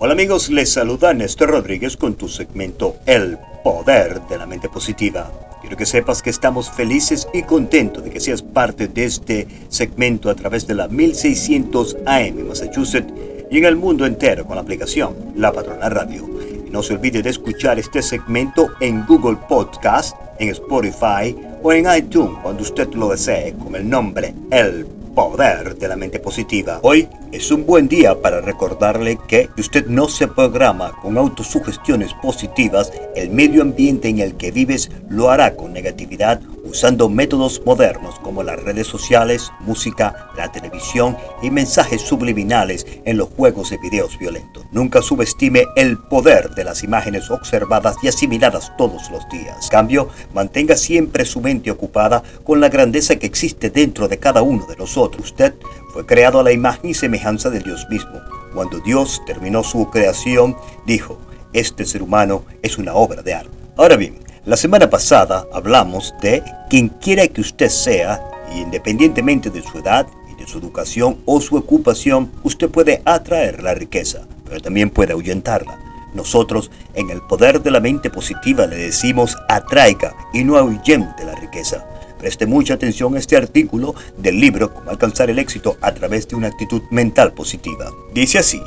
Hola amigos, les saluda Néstor Rodríguez con tu segmento El Poder de la Mente Positiva. Quiero que sepas que estamos felices y contentos de que seas parte de este segmento a través de la 1600 AM Massachusetts y en el mundo entero con la aplicación La Patrona Radio. Y no se olvide de escuchar este segmento en Google Podcast, en Spotify o en iTunes cuando usted lo desee con el nombre El poder de la mente positiva. Hoy es un buen día para recordarle que si usted no se programa con autosugestiones positivas, el medio ambiente en el que vives lo hará con negatividad usando métodos modernos como las redes sociales, música, la televisión y mensajes subliminales en los juegos de videos violentos. Nunca subestime el poder de las imágenes observadas y asimiladas todos los días. Cambio, mantenga siempre su mente ocupada con la grandeza que existe dentro de cada uno de nosotros. Usted fue creado a la imagen y semejanza de Dios mismo. Cuando Dios terminó su creación, dijo, este ser humano es una obra de arte. Ahora bien, la semana pasada hablamos de quien quiera que usted sea, independientemente de su edad y de su educación o su ocupación, usted puede atraer la riqueza, pero también puede ahuyentarla. Nosotros, en el poder de la mente positiva, le decimos atraiga y no ahuyente la riqueza. Preste mucha atención a este artículo del libro Cómo alcanzar el éxito a través de una actitud mental positiva. Dice así,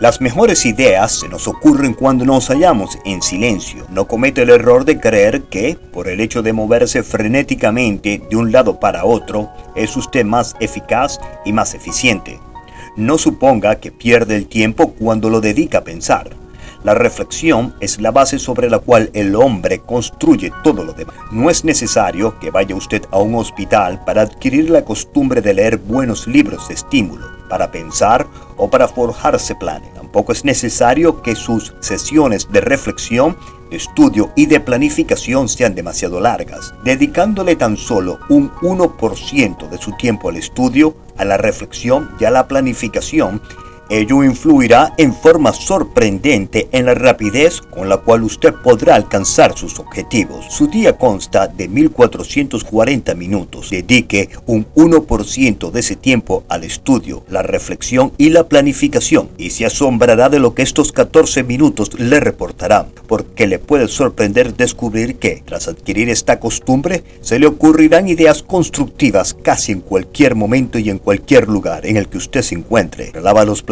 las mejores ideas se nos ocurren cuando nos hallamos en silencio. No comete el error de creer que, por el hecho de moverse frenéticamente de un lado para otro, es usted más eficaz y más eficiente. No suponga que pierde el tiempo cuando lo dedica a pensar. La reflexión es la base sobre la cual el hombre construye todo lo demás. No es necesario que vaya usted a un hospital para adquirir la costumbre de leer buenos libros de estímulo para pensar o para forjarse planes. Tampoco es necesario que sus sesiones de reflexión, de estudio y de planificación sean demasiado largas. Dedicándole tan solo un 1% de su tiempo al estudio, a la reflexión y a la planificación, Ello influirá en forma sorprendente en la rapidez con la cual usted podrá alcanzar sus objetivos. Su día consta de 1440 minutos. Dedique un 1% de ese tiempo al estudio, la reflexión y la planificación y se asombrará de lo que estos 14 minutos le reportarán, porque le puede sorprender descubrir que, tras adquirir esta costumbre, se le ocurrirán ideas constructivas casi en cualquier momento y en cualquier lugar en el que usted se encuentre. Lava los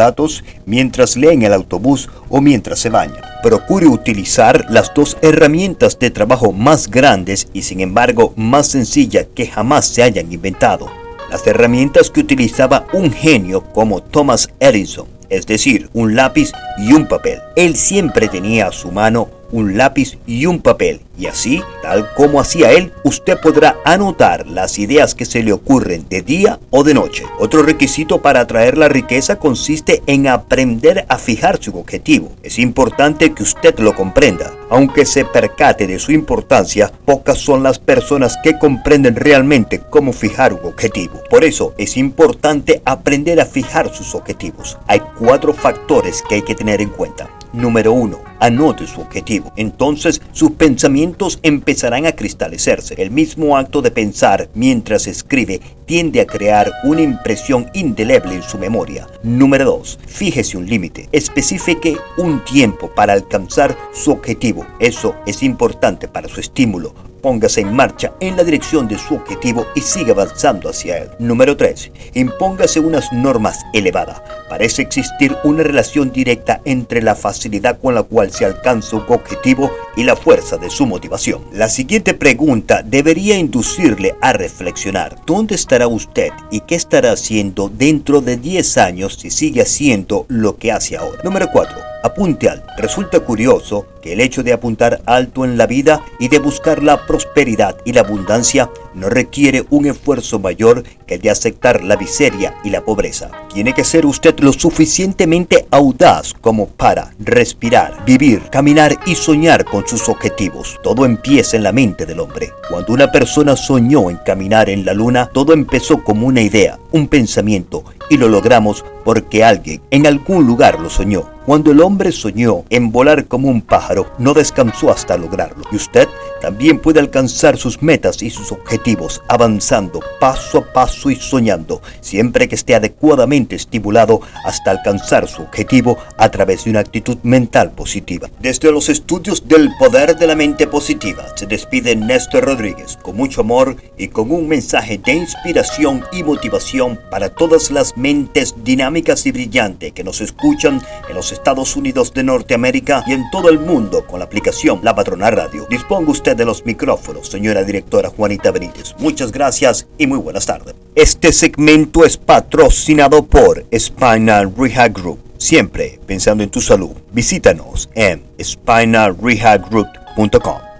mientras lee en el autobús o mientras se baña. Procure utilizar las dos herramientas de trabajo más grandes y sin embargo más sencillas que jamás se hayan inventado. Las herramientas que utilizaba un genio como Thomas Edison, es decir, un lápiz y un papel. Él siempre tenía a su mano un lápiz y un papel. Y así, como hacía él, usted podrá anotar las ideas que se le ocurren de día o de noche. Otro requisito para atraer la riqueza consiste en aprender a fijar su objetivo. Es importante que usted lo comprenda. Aunque se percate de su importancia, pocas son las personas que comprenden realmente cómo fijar un objetivo. Por eso es importante aprender a fijar sus objetivos. Hay cuatro factores que hay que tener en cuenta. Número 1. Anote su objetivo. Entonces sus pensamientos empezarán a cristalizarse. El mismo acto de pensar mientras escribe tiende a crear una impresión indeleble en su memoria. Número 2. Fíjese un límite. Especifique un tiempo para alcanzar su objetivo. Eso es importante para su estímulo Póngase en marcha en la dirección de su objetivo y siga avanzando hacia él. Número 3. Impóngase unas normas elevadas. Parece existir una relación directa entre la facilidad con la cual se alcanza un objetivo y la fuerza de su motivación. La siguiente pregunta debería inducirle a reflexionar. ¿Dónde estará usted y qué estará haciendo dentro de 10 años si sigue haciendo lo que hace ahora? Número 4 apunte alto. Resulta curioso que el hecho de apuntar alto en la vida y de buscar la prosperidad y la abundancia no requiere un esfuerzo mayor que el de aceptar la miseria y la pobreza. Tiene que ser usted lo suficientemente audaz como para respirar, vivir, caminar y soñar con sus objetivos. Todo empieza en la mente del hombre. Cuando una persona soñó en caminar en la luna, todo empezó como una idea, un pensamiento, y lo logramos porque alguien en algún lugar lo soñó. Cuando el hombre soñó en volar como un pájaro, no descansó hasta lograrlo. Y usted también puede alcanzar sus metas y sus objetivos avanzando paso a paso y soñando, siempre que esté adecuadamente estimulado hasta alcanzar su objetivo a través de una actitud mental positiva. Desde los estudios del poder de la mente positiva se despide Néstor Rodríguez con mucho amor y con un mensaje de inspiración y motivación para todas las mentes dinámicas y brillantes que nos escuchan en los Estados Unidos de Norteamérica y en todo el mundo con la aplicación La Patrona Radio. Disponga de los micrófonos, señora directora Juanita Benítez. Muchas gracias y muy buenas tardes. Este segmento es patrocinado por Spinal Rehab Group. Siempre pensando en tu salud. Visítanos en spinalrehabgroup.com.